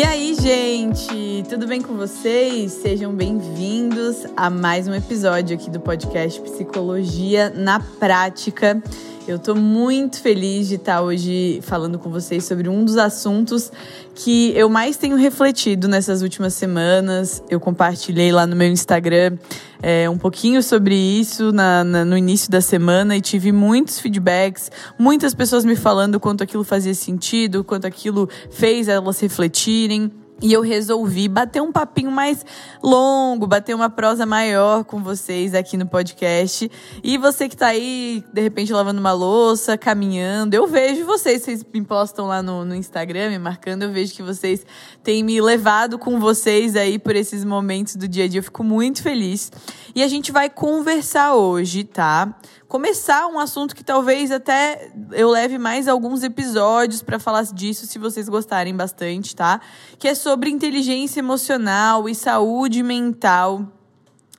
E aí, gente, tudo bem com vocês? Sejam bem-vindos a mais um episódio aqui do podcast Psicologia na Prática. Eu estou muito feliz de estar hoje falando com vocês sobre um dos assuntos que eu mais tenho refletido nessas últimas semanas. Eu compartilhei lá no meu Instagram é, um pouquinho sobre isso na, na, no início da semana e tive muitos feedbacks, muitas pessoas me falando quanto aquilo fazia sentido, quanto aquilo fez elas refletirem. E eu resolvi bater um papinho mais longo, bater uma prosa maior com vocês aqui no podcast. E você que tá aí, de repente, lavando uma louça, caminhando, eu vejo vocês, vocês me postam lá no, no Instagram, me marcando, eu vejo que vocês têm me levado com vocês aí por esses momentos do dia a dia. Eu fico muito feliz. E a gente vai conversar hoje, tá? Começar um assunto que talvez até eu leve mais alguns episódios para falar disso, se vocês gostarem bastante, tá? Que é sobre inteligência emocional e saúde mental.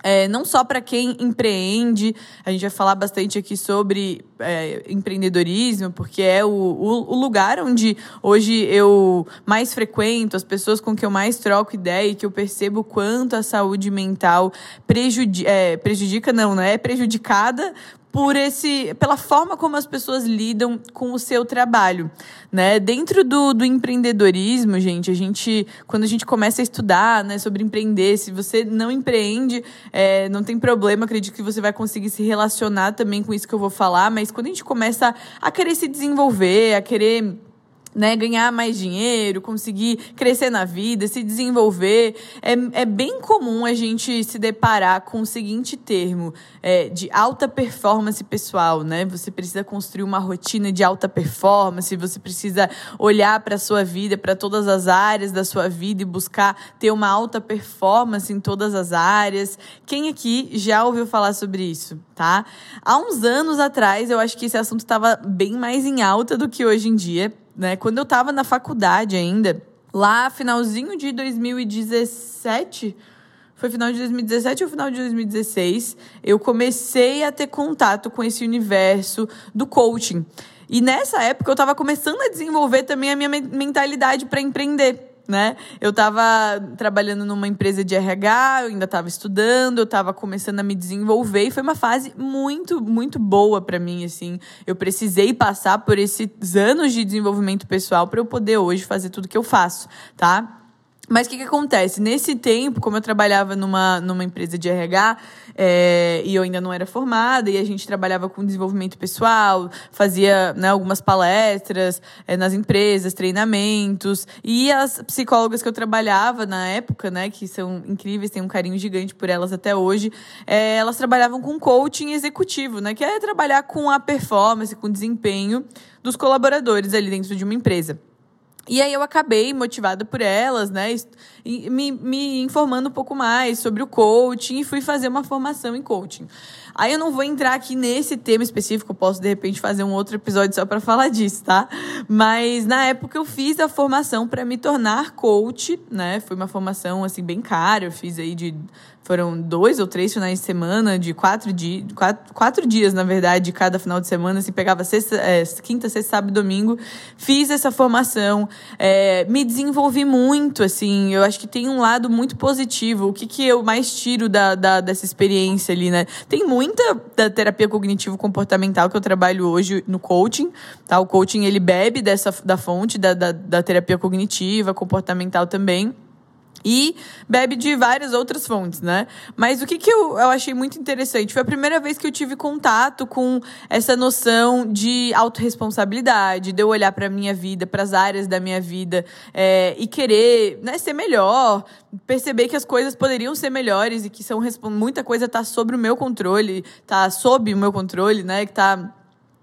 É, não só para quem empreende, a gente vai falar bastante aqui sobre é, empreendedorismo, porque é o, o, o, lugar onde hoje eu mais frequento, as pessoas com que eu mais troco ideia e que eu percebo quanto a saúde mental prejudi é, prejudica, não, não é prejudicada por esse pela forma como as pessoas lidam com o seu trabalho, né? Dentro do, do empreendedorismo, gente, a gente quando a gente começa a estudar, né, sobre empreender, se você não empreende, é, não tem problema, acredito que você vai conseguir se relacionar também com isso que eu vou falar, mas quando a gente começa a querer se desenvolver, a querer né, ganhar mais dinheiro, conseguir crescer na vida, se desenvolver. É, é bem comum a gente se deparar com o seguinte termo é, de alta performance pessoal, né? Você precisa construir uma rotina de alta performance, você precisa olhar para a sua vida, para todas as áreas da sua vida e buscar ter uma alta performance em todas as áreas. Quem aqui já ouviu falar sobre isso, tá? Há uns anos atrás, eu acho que esse assunto estava bem mais em alta do que hoje em dia né? Quando eu estava na faculdade ainda, lá finalzinho de 2017, foi final de 2017 ou final de 2016, eu comecei a ter contato com esse universo do coaching. E nessa época eu estava começando a desenvolver também a minha mentalidade para empreender né? Eu estava trabalhando numa empresa de RH, eu ainda estava estudando, eu estava começando a me desenvolver e foi uma fase muito, muito boa para mim, assim. Eu precisei passar por esses anos de desenvolvimento pessoal para eu poder hoje fazer tudo que eu faço, tá? Mas o que, que acontece? Nesse tempo, como eu trabalhava numa, numa empresa de RH é, e eu ainda não era formada, e a gente trabalhava com desenvolvimento pessoal, fazia né, algumas palestras é, nas empresas, treinamentos, e as psicólogas que eu trabalhava na época, né, que são incríveis, tenho um carinho gigante por elas até hoje, é, elas trabalhavam com coaching executivo, né, que é trabalhar com a performance, com o desempenho dos colaboradores ali dentro de uma empresa. E aí eu acabei motivada por elas, né? Me, me informando um pouco mais sobre o coaching e fui fazer uma formação em coaching. Aí eu não vou entrar aqui nesse tema específico, posso de repente fazer um outro episódio só para falar disso, tá? Mas na época eu fiz a formação para me tornar coach, né? Foi uma formação assim bem cara, eu fiz aí de foram dois ou três finais de semana, de quatro, di quatro, quatro dias, na verdade, de cada final de semana. Assim, pegava sexta, é, quinta, sexta, sábado e domingo. Fiz essa formação, é, me desenvolvi muito, assim. Eu acho que tem um lado muito positivo. O que, que eu mais tiro da, da, dessa experiência ali, né? Tem muita da terapia cognitivo-comportamental que eu trabalho hoje no coaching, tá? O coaching, ele bebe dessa, da fonte da, da, da terapia cognitiva, comportamental também e bebe de várias outras fontes, né? Mas o que, que eu, eu achei muito interessante foi a primeira vez que eu tive contato com essa noção de autorresponsabilidade, de eu olhar para minha vida, para as áreas da minha vida é, e querer né, ser melhor, perceber que as coisas poderiam ser melhores e que são muita coisa está sobre o meu controle, está sob o meu controle, né? Que está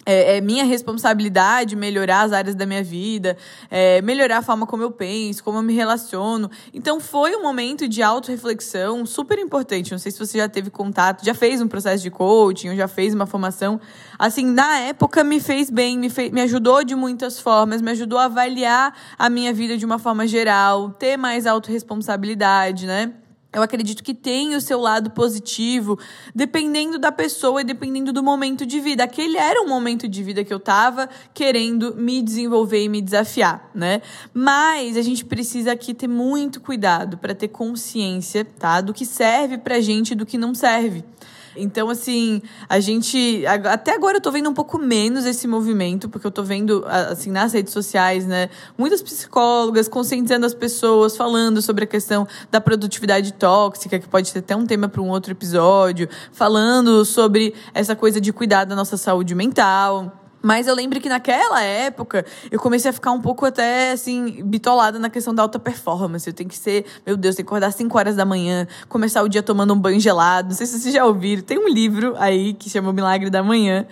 é, é, minha responsabilidade melhorar as áreas da minha vida, é, melhorar a forma como eu penso, como eu me relaciono. Então foi um momento de autorreflexão super importante. Não sei se você já teve contato, já fez um processo de coaching, ou já fez uma formação. Assim, na época me fez bem, me, fez, me ajudou de muitas formas, me ajudou a avaliar a minha vida de uma forma geral, ter mais autorresponsabilidade, né? Eu acredito que tem o seu lado positivo, dependendo da pessoa e dependendo do momento de vida. Aquele era um momento de vida que eu tava querendo me desenvolver e me desafiar, né? Mas a gente precisa aqui ter muito cuidado para ter consciência, tá? Do que serve pra gente e do que não serve. Então, assim, a gente. Até agora eu tô vendo um pouco menos esse movimento, porque eu tô vendo, assim, nas redes sociais, né? Muitas psicólogas conscientizando as pessoas, falando sobre a questão da produtividade tóxica, que pode ser até um tema para um outro episódio, falando sobre essa coisa de cuidar da nossa saúde mental. Mas eu lembro que naquela época eu comecei a ficar um pouco até assim, bitolada na questão da alta performance. Eu tenho que ser, meu Deus, tem que acordar às 5 horas da manhã, começar o dia tomando um banho gelado. Não sei se vocês já ouviram, tem um livro aí que chama O Milagre da Manhã.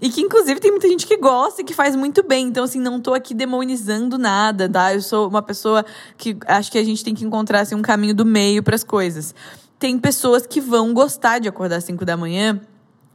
E que, inclusive, tem muita gente que gosta e que faz muito bem. Então, assim, não tô aqui demonizando nada, tá? Eu sou uma pessoa que acho que a gente tem que encontrar assim, um caminho do meio para as coisas. Tem pessoas que vão gostar de acordar às 5 da manhã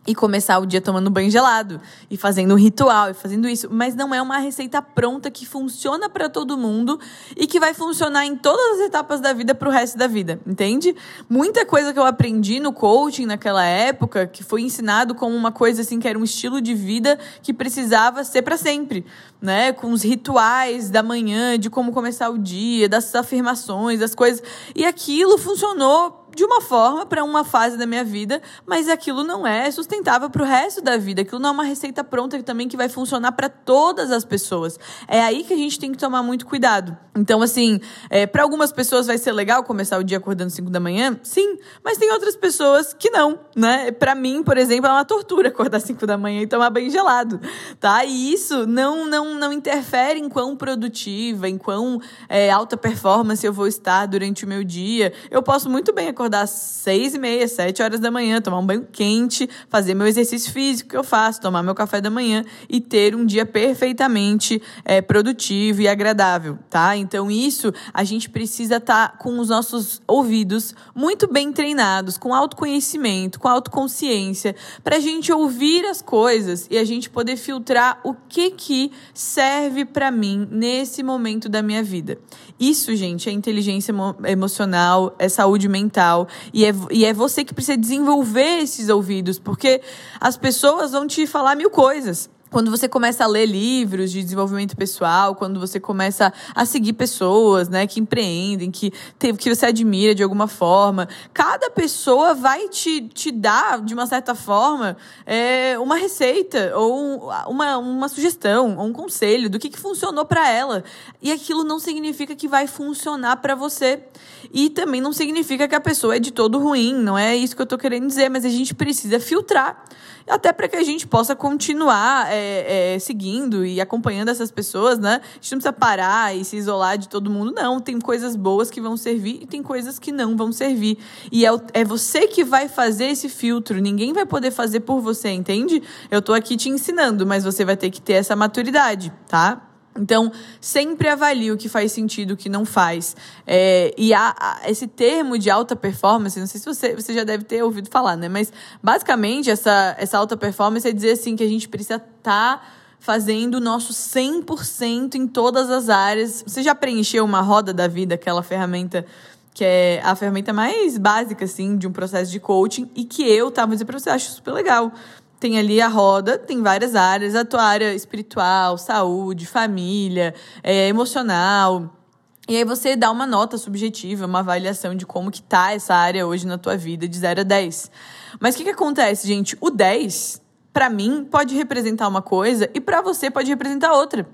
e começar o dia tomando banho gelado e fazendo um ritual e fazendo isso, mas não é uma receita pronta que funciona para todo mundo e que vai funcionar em todas as etapas da vida para o resto da vida, entende? Muita coisa que eu aprendi no coaching naquela época, que foi ensinado como uma coisa assim que era um estilo de vida que precisava ser para sempre, né? Com os rituais da manhã, de como começar o dia, das afirmações, das coisas, e aquilo funcionou de uma forma para uma fase da minha vida, mas aquilo não é sustentável para o resto da vida. Aquilo não é uma receita pronta também que vai funcionar para todas as pessoas. É aí que a gente tem que tomar muito cuidado. Então, assim, é, para algumas pessoas vai ser legal começar o dia acordando 5 da manhã? Sim, mas tem outras pessoas que não, né? Para mim, por exemplo, é uma tortura acordar 5 da manhã e tomar banho gelado, tá? E isso não não não interfere em quão produtiva, em quão é, alta performance eu vou estar durante o meu dia. Eu posso muito bem acordar acordar às seis e meia, sete horas da manhã, tomar um banho quente, fazer meu exercício físico que eu faço, tomar meu café da manhã e ter um dia perfeitamente é, produtivo e agradável, tá? Então isso a gente precisa estar tá com os nossos ouvidos muito bem treinados, com autoconhecimento, com autoconsciência, para a gente ouvir as coisas e a gente poder filtrar o que que serve para mim nesse momento da minha vida. Isso, gente, é inteligência emocional, é saúde mental. E é, e é você que precisa desenvolver esses ouvidos, porque as pessoas vão te falar mil coisas quando você começa a ler livros de desenvolvimento pessoal, quando você começa a seguir pessoas, né, que empreendem, que, tem, que você admira de alguma forma, cada pessoa vai te, te dar, de uma certa forma, é, uma receita ou uma, uma sugestão, ou um conselho do que, que funcionou para ela. E aquilo não significa que vai funcionar para você. E também não significa que a pessoa é de todo ruim, não é isso que eu estou querendo dizer, mas a gente precisa filtrar até para que a gente possa continuar é, é, seguindo e acompanhando essas pessoas, né? A gente não precisa parar e se isolar de todo mundo, não. Tem coisas boas que vão servir e tem coisas que não vão servir. E é, é você que vai fazer esse filtro, ninguém vai poder fazer por você, entende? Eu tô aqui te ensinando, mas você vai ter que ter essa maturidade, tá? Então, sempre avalie o que faz sentido, o que não faz. É, e há, há, esse termo de alta performance, não sei se você, você já deve ter ouvido falar, né? Mas, basicamente, essa, essa alta performance é dizer assim que a gente precisa estar tá fazendo o nosso 100% em todas as áreas. Você já preencheu uma roda da vida, aquela ferramenta que é a ferramenta mais básica, assim, de um processo de coaching, e que eu, tá, vou pra você, acho super legal tem ali a roda, tem várias áreas, a tua área espiritual, saúde, família, é, emocional. E aí você dá uma nota subjetiva, uma avaliação de como que tá essa área hoje na tua vida, de 0 a 10. Mas o que, que acontece, gente? O 10, para mim, pode representar uma coisa e para você pode representar outra.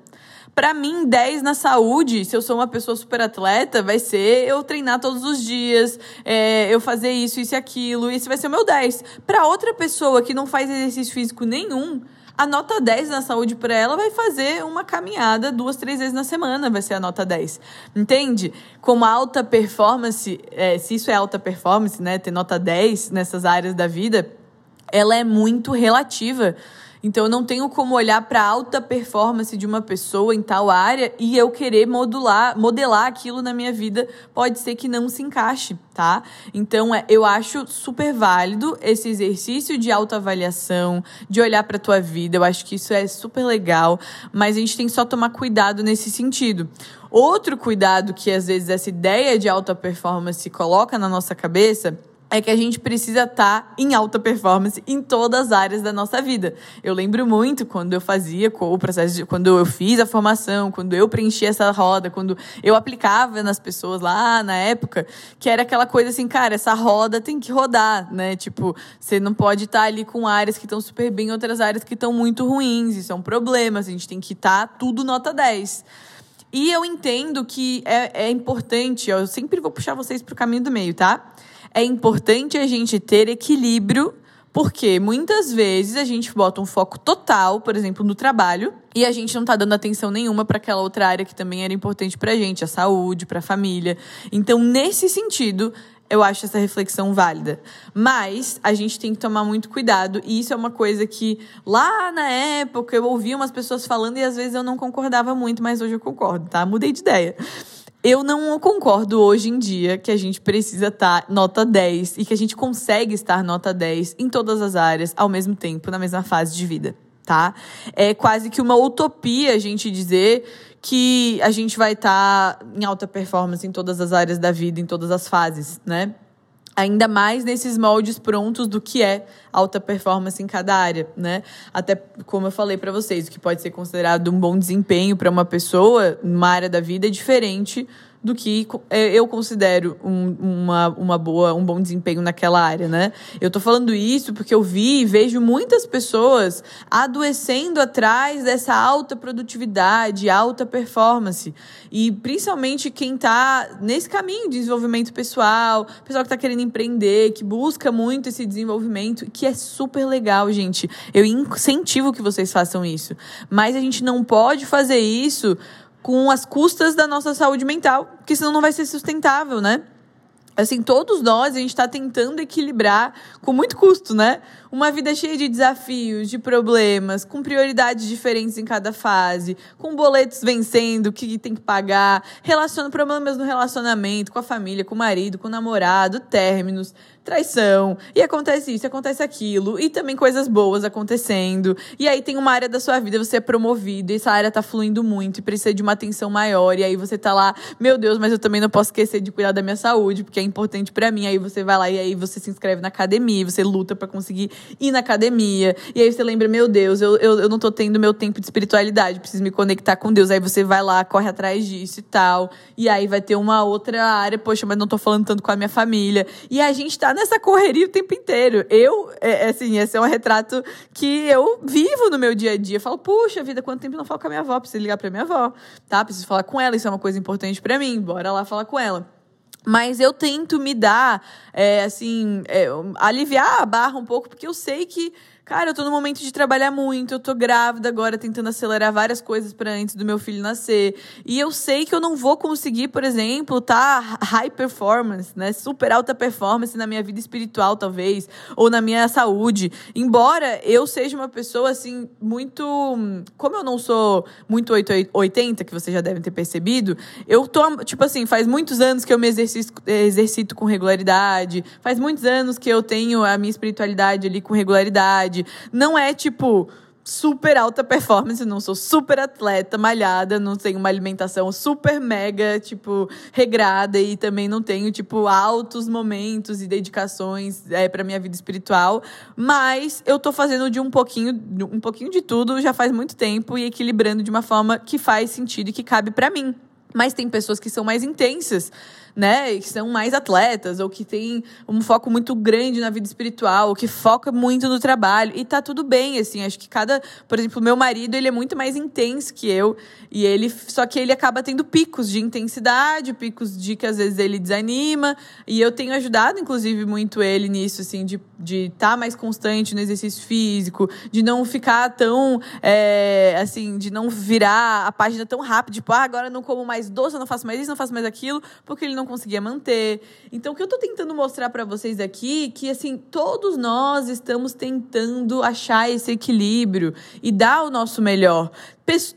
Para mim, 10 na saúde, se eu sou uma pessoa super atleta, vai ser eu treinar todos os dias, é, eu fazer isso, isso e aquilo. Esse vai ser o meu 10. Para outra pessoa que não faz exercício físico nenhum, a nota 10 na saúde para ela vai fazer uma caminhada duas, três vezes na semana, vai ser a nota 10. Entende? Como alta performance, é, se isso é alta performance, né, ter nota 10 nessas áreas da vida, ela é muito relativa. Então eu não tenho como olhar para a alta performance de uma pessoa em tal área e eu querer modular, modelar aquilo na minha vida, pode ser que não se encaixe, tá? Então é, eu acho super válido esse exercício de autoavaliação, de olhar para tua vida. Eu acho que isso é super legal, mas a gente tem só tomar cuidado nesse sentido. Outro cuidado que às vezes essa ideia de alta performance coloca na nossa cabeça é que a gente precisa estar tá em alta performance em todas as áreas da nossa vida. Eu lembro muito quando eu fazia o processo, de, quando eu fiz a formação, quando eu preenchi essa roda, quando eu aplicava nas pessoas lá na época, que era aquela coisa assim, cara, essa roda tem que rodar, né? Tipo, você não pode estar tá ali com áreas que estão super bem, outras áreas que estão muito ruins, isso é um problema, a gente tem que estar tá tudo nota 10. E eu entendo que é, é importante, eu sempre vou puxar vocês para o caminho do meio, tá? É importante a gente ter equilíbrio, porque muitas vezes a gente bota um foco total, por exemplo, no trabalho, e a gente não está dando atenção nenhuma para aquela outra área que também era importante para a gente, a saúde, para a família. Então, nesse sentido, eu acho essa reflexão válida. Mas a gente tem que tomar muito cuidado, e isso é uma coisa que lá na época eu ouvia umas pessoas falando e às vezes eu não concordava muito, mas hoje eu concordo, tá? Mudei de ideia. Eu não concordo hoje em dia que a gente precisa estar nota 10 e que a gente consegue estar nota 10 em todas as áreas ao mesmo tempo, na mesma fase de vida, tá? É quase que uma utopia a gente dizer que a gente vai estar em alta performance em todas as áreas da vida, em todas as fases, né? Ainda mais nesses moldes prontos do que é alta performance em cada área, né? Até como eu falei para vocês, o que pode ser considerado um bom desempenho para uma pessoa numa área da vida é diferente do que é, eu considero um, uma, uma boa, um bom desempenho naquela área, né? Eu tô falando isso porque eu vi e vejo muitas pessoas adoecendo atrás dessa alta produtividade, alta performance. E principalmente quem tá nesse caminho de desenvolvimento pessoal, pessoal que tá querendo empreender, que busca muito esse desenvolvimento, que é super legal, gente. Eu incentivo que vocês façam isso. Mas a gente não pode fazer isso com as custas da nossa saúde mental, porque senão não vai ser sustentável, né? Assim, todos nós, a gente está tentando equilibrar com muito custo, né? Uma vida cheia de desafios, de problemas, com prioridades diferentes em cada fase, com boletos vencendo, que tem que pagar, relaciona problemas no relacionamento, com a família, com o marido, com o namorado, términos, traição, e acontece isso, acontece aquilo, e também coisas boas acontecendo. E aí tem uma área da sua vida, você é promovido, e essa área tá fluindo muito e precisa de uma atenção maior, e aí você tá lá, meu Deus, mas eu também não posso esquecer de cuidar da minha saúde, porque é importante para mim. Aí você vai lá e aí você se inscreve na academia, você luta para conseguir ir na academia, e aí você lembra, meu Deus, eu, eu, eu não tô tendo meu tempo de espiritualidade, preciso me conectar com Deus. Aí você vai lá, corre atrás disso e tal, e aí vai ter uma outra área, poxa, mas não tô falando tanto com a minha família. E a gente tá nessa correria o tempo inteiro. Eu, é, é, assim, esse é um retrato que eu vivo no meu dia a dia. Eu falo, puxa vida, quanto tempo eu não falo com a minha avó? Preciso ligar pra minha avó, tá? Preciso falar com ela, isso é uma coisa importante para mim. Bora lá falar com ela. Mas eu tento me dar, é, assim, é, aliviar a barra um pouco, porque eu sei que Cara, eu tô no momento de trabalhar muito, eu tô grávida agora, tentando acelerar várias coisas para antes do meu filho nascer. E eu sei que eu não vou conseguir, por exemplo, tá high performance, né? Super alta performance na minha vida espiritual, talvez, ou na minha saúde. Embora eu seja uma pessoa, assim, muito. Como eu não sou muito 880, que vocês já devem ter percebido, eu tô, tipo assim, faz muitos anos que eu me exercito, exercito com regularidade, faz muitos anos que eu tenho a minha espiritualidade ali com regularidade não é tipo super alta performance, não sou super atleta, malhada, não tenho uma alimentação super mega, tipo, regrada e também não tenho, tipo, altos momentos e dedicações é, para minha vida espiritual, mas eu tô fazendo de um pouquinho, um pouquinho de tudo já faz muito tempo e equilibrando de uma forma que faz sentido e que cabe para mim. Mas tem pessoas que são mais intensas né, que são mais atletas ou que têm um foco muito grande na vida espiritual, ou que foca muito no trabalho e tá tudo bem, assim, acho que cada, por exemplo, meu marido, ele é muito mais intenso que eu e ele, só que ele acaba tendo picos de intensidade, picos de que às vezes ele desanima, e eu tenho ajudado inclusive muito ele nisso, assim, de de estar tá mais constante no exercício físico, de não ficar tão, é, assim, de não virar a página tão rápido, tipo, ah, agora não como mais doce, não faço mais isso, não faço mais aquilo, porque ele não não conseguia manter. Então, o que eu tô tentando mostrar para vocês aqui que assim, todos nós estamos tentando achar esse equilíbrio e dar o nosso melhor.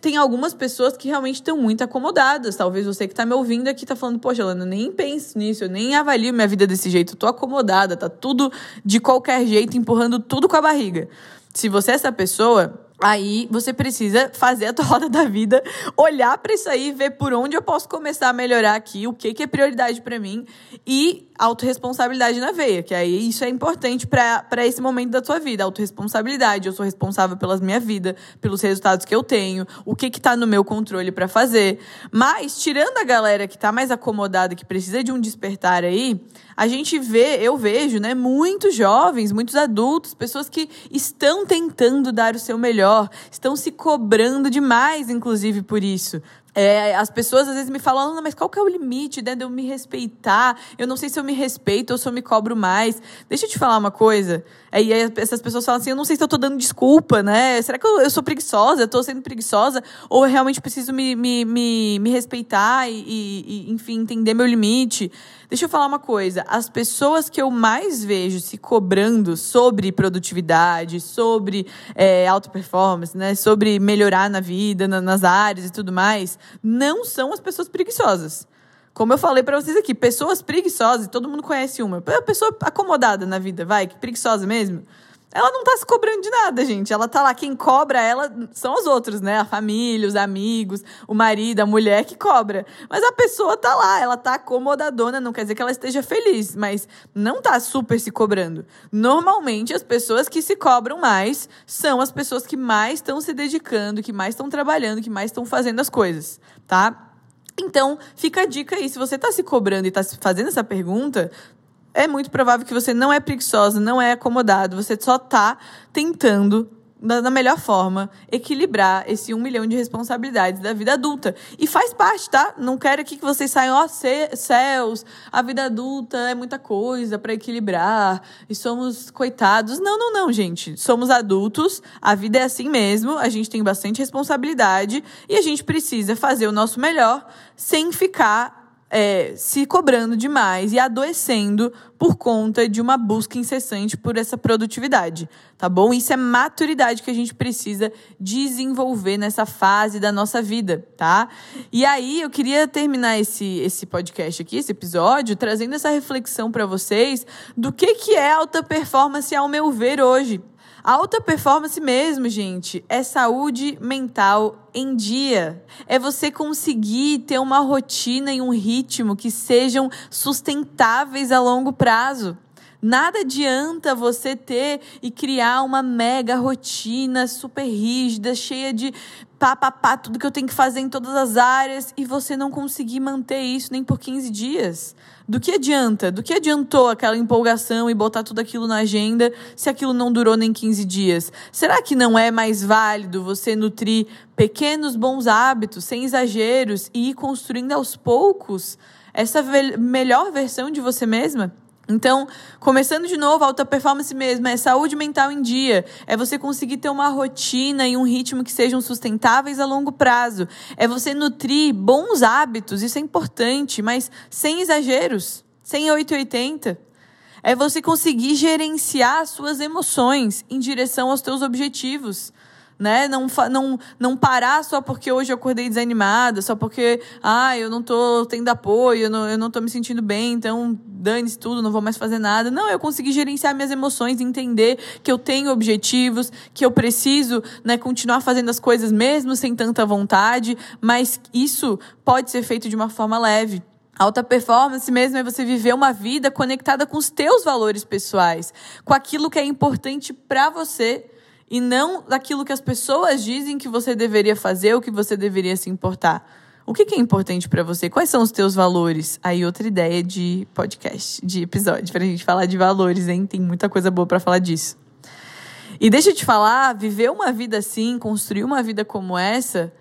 Tem algumas pessoas que realmente estão muito acomodadas. Talvez você que está me ouvindo aqui está falando, poxa, Lana, nem penso nisso, eu nem avalio minha vida desse jeito, eu tô acomodada, tá tudo de qualquer jeito, empurrando tudo com a barriga. Se você é essa pessoa, Aí você precisa fazer a tua roda da vida, olhar para isso aí, ver por onde eu posso começar a melhorar aqui, o que, que é prioridade para mim e autorresponsabilidade na veia, que aí isso é importante para esse momento da tua vida. Autoresponsabilidade, eu sou responsável pela minha vida, pelos resultados que eu tenho, o que que tá no meu controle para fazer. Mas tirando a galera que tá mais acomodada, que precisa de um despertar aí, a gente vê, eu vejo, né, muitos jovens, muitos adultos, pessoas que estão tentando dar o seu melhor, estão se cobrando demais, inclusive, por isso. É, as pessoas às vezes me falam, mas qual que é o limite né, de eu me respeitar? Eu não sei se eu me respeito ou se eu me cobro mais. Deixa eu te falar uma coisa. É, e aí essas pessoas falam assim, eu não sei se eu tô dando desculpa, né? Será que eu, eu sou preguiçosa? Eu tô sendo preguiçosa? Ou eu realmente preciso me, me, me, me respeitar e, e, enfim, entender meu limite? Deixa eu falar uma coisa. As pessoas que eu mais vejo se cobrando sobre produtividade, sobre é, alta performance, né? Sobre melhorar na vida, na, nas áreas e tudo mais, não são as pessoas preguiçosas. Como eu falei para vocês aqui, pessoas preguiçosas, todo mundo conhece uma. Pessoa acomodada na vida, vai, que preguiçosa mesmo. Ela não tá se cobrando de nada, gente. Ela tá lá, quem cobra ela são os outros, né? A família, os amigos, o marido, a mulher que cobra. Mas a pessoa tá lá, ela tá acomodadona, não quer dizer que ela esteja feliz, mas não tá super se cobrando. Normalmente, as pessoas que se cobram mais são as pessoas que mais estão se dedicando, que mais estão trabalhando, que mais estão fazendo as coisas, tá? Então, fica a dica aí. Se você está se cobrando e está fazendo essa pergunta, é muito provável que você não é preguiçosa, não é acomodado, você só está tentando da, melhor forma, equilibrar esse um milhão de responsabilidades da vida adulta. E faz parte, tá? Não quero aqui que vocês saiam, ó, oh, céus, a vida adulta é muita coisa para equilibrar e somos coitados. Não, não, não, gente. Somos adultos, a vida é assim mesmo, a gente tem bastante responsabilidade e a gente precisa fazer o nosso melhor sem ficar é, se cobrando demais e adoecendo por conta de uma busca incessante por essa produtividade, tá bom? Isso é maturidade que a gente precisa desenvolver nessa fase da nossa vida, tá? E aí eu queria terminar esse, esse podcast aqui, esse episódio, trazendo essa reflexão para vocês do que, que é alta performance ao meu ver hoje. Alta performance mesmo, gente, é saúde mental em dia. É você conseguir ter uma rotina e um ritmo que sejam sustentáveis a longo prazo. Nada adianta você ter e criar uma mega rotina super rígida, cheia de pá, pá, pá, tudo que eu tenho que fazer em todas as áreas e você não conseguir manter isso nem por 15 dias. Do que adianta? Do que adiantou aquela empolgação e botar tudo aquilo na agenda se aquilo não durou nem 15 dias? Será que não é mais válido você nutrir pequenos bons hábitos, sem exageros, e ir construindo aos poucos essa melhor versão de você mesma? Então, começando de novo, alta performance mesmo, é saúde mental em dia, é você conseguir ter uma rotina e um ritmo que sejam sustentáveis a longo prazo, é você nutrir bons hábitos, isso é importante, mas sem exageros, sem 880. É você conseguir gerenciar suas emoções em direção aos teus objetivos né? Não, não, não parar só porque hoje eu acordei desanimada, só porque, ah, eu não tô tendo apoio, eu não, eu não tô me sentindo bem, então dane-se tudo, não vou mais fazer nada. Não, eu consegui gerenciar minhas emoções, entender que eu tenho objetivos, que eu preciso, né, continuar fazendo as coisas mesmo sem tanta vontade, mas isso pode ser feito de uma forma leve. Alta performance mesmo é você viver uma vida conectada com os teus valores pessoais, com aquilo que é importante para você e não daquilo que as pessoas dizem que você deveria fazer ou que você deveria se importar. O que, é importante para você? Quais são os teus valores? Aí outra ideia de podcast, de episódio, para a gente falar de valores, hein? Tem muita coisa boa para falar disso. E deixa eu te falar, viver uma vida assim, construir uma vida como essa,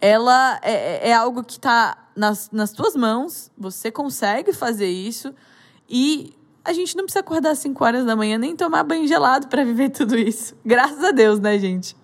ela é, é, é algo que está nas, nas tuas mãos. Você consegue fazer isso e a gente não precisa acordar às 5 horas da manhã nem tomar banho gelado para viver tudo isso. Graças a Deus, né, gente?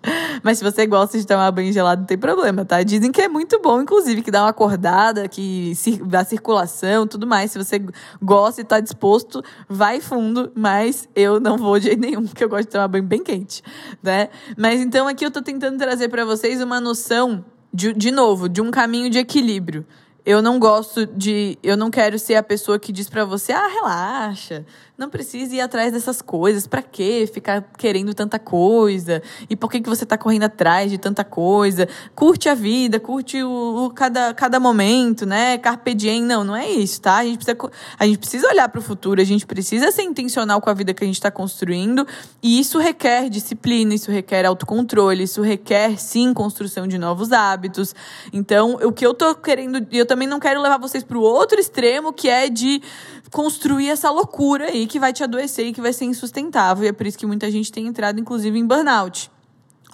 Mas se você gosta de tomar banho gelado, não tem problema, tá? Dizem que é muito bom, inclusive, que dá uma acordada, que dá circulação, tudo mais. Se você gosta e tá disposto, vai fundo, mas eu não vou de jeito nenhum, porque eu gosto de tomar banho bem quente, né? Mas então aqui eu tô tentando trazer para vocês uma noção de, de novo, de um caminho de equilíbrio. Eu não gosto de. Eu não quero ser a pessoa que diz para você, ah, relaxa. Não precisa ir atrás dessas coisas. Para quê? Ficar querendo tanta coisa? E por que, que você tá correndo atrás de tanta coisa? Curte a vida, curte o, o cada, cada momento, né? Carpe diem. Não, não é isso, tá? A gente precisa, a gente precisa olhar para o futuro, a gente precisa ser intencional com a vida que a gente está construindo. E isso requer disciplina, isso requer autocontrole, isso requer, sim, construção de novos hábitos. Então, o que eu tô querendo. Eu também não quero levar vocês para o outro extremo, que é de construir essa loucura aí que vai te adoecer e que vai ser insustentável. E é por isso que muita gente tem entrado, inclusive, em burnout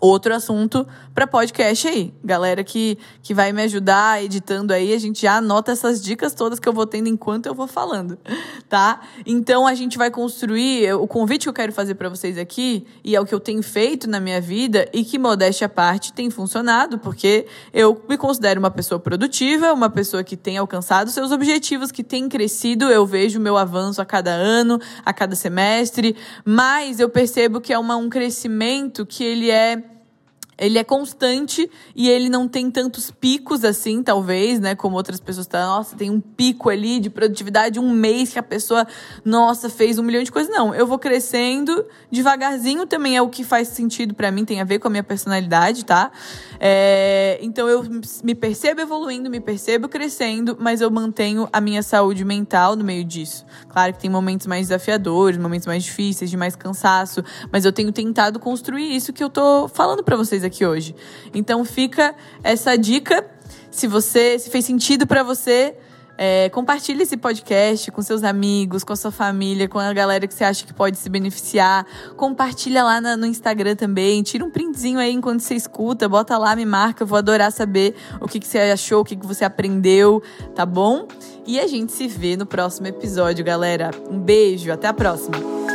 outro assunto para podcast aí. Galera que, que vai me ajudar editando aí, a gente já anota essas dicas todas que eu vou tendo enquanto eu vou falando, tá? Então a gente vai construir o convite que eu quero fazer para vocês aqui e é o que eu tenho feito na minha vida e que modéstia à parte tem funcionado, porque eu me considero uma pessoa produtiva, uma pessoa que tem alcançado seus objetivos, que tem crescido, eu vejo meu avanço a cada ano, a cada semestre, mas eu percebo que é uma, um crescimento que ele é ele é constante e ele não tem tantos picos assim, talvez, né? Como outras pessoas tá, nossa, tem um pico ali de produtividade, um mês que a pessoa, nossa, fez um milhão de coisas. Não, eu vou crescendo devagarzinho também é o que faz sentido para mim, tem a ver com a minha personalidade, tá? É, então eu me percebo evoluindo, me percebo crescendo, mas eu mantenho a minha saúde mental no meio disso. Claro que tem momentos mais desafiadores, momentos mais difíceis, de mais cansaço, mas eu tenho tentado construir isso que eu tô falando para vocês aqui hoje. Então fica essa dica. Se você se fez sentido para você, é, compartilhe esse podcast com seus amigos, com a sua família, com a galera que você acha que pode se beneficiar. Compartilha lá na, no Instagram também. Tira um printzinho aí enquanto você escuta. Bota lá, me marca. Vou adorar saber o que, que você achou, o que, que você aprendeu, tá bom? E a gente se vê no próximo episódio, galera. Um beijo, até a próxima!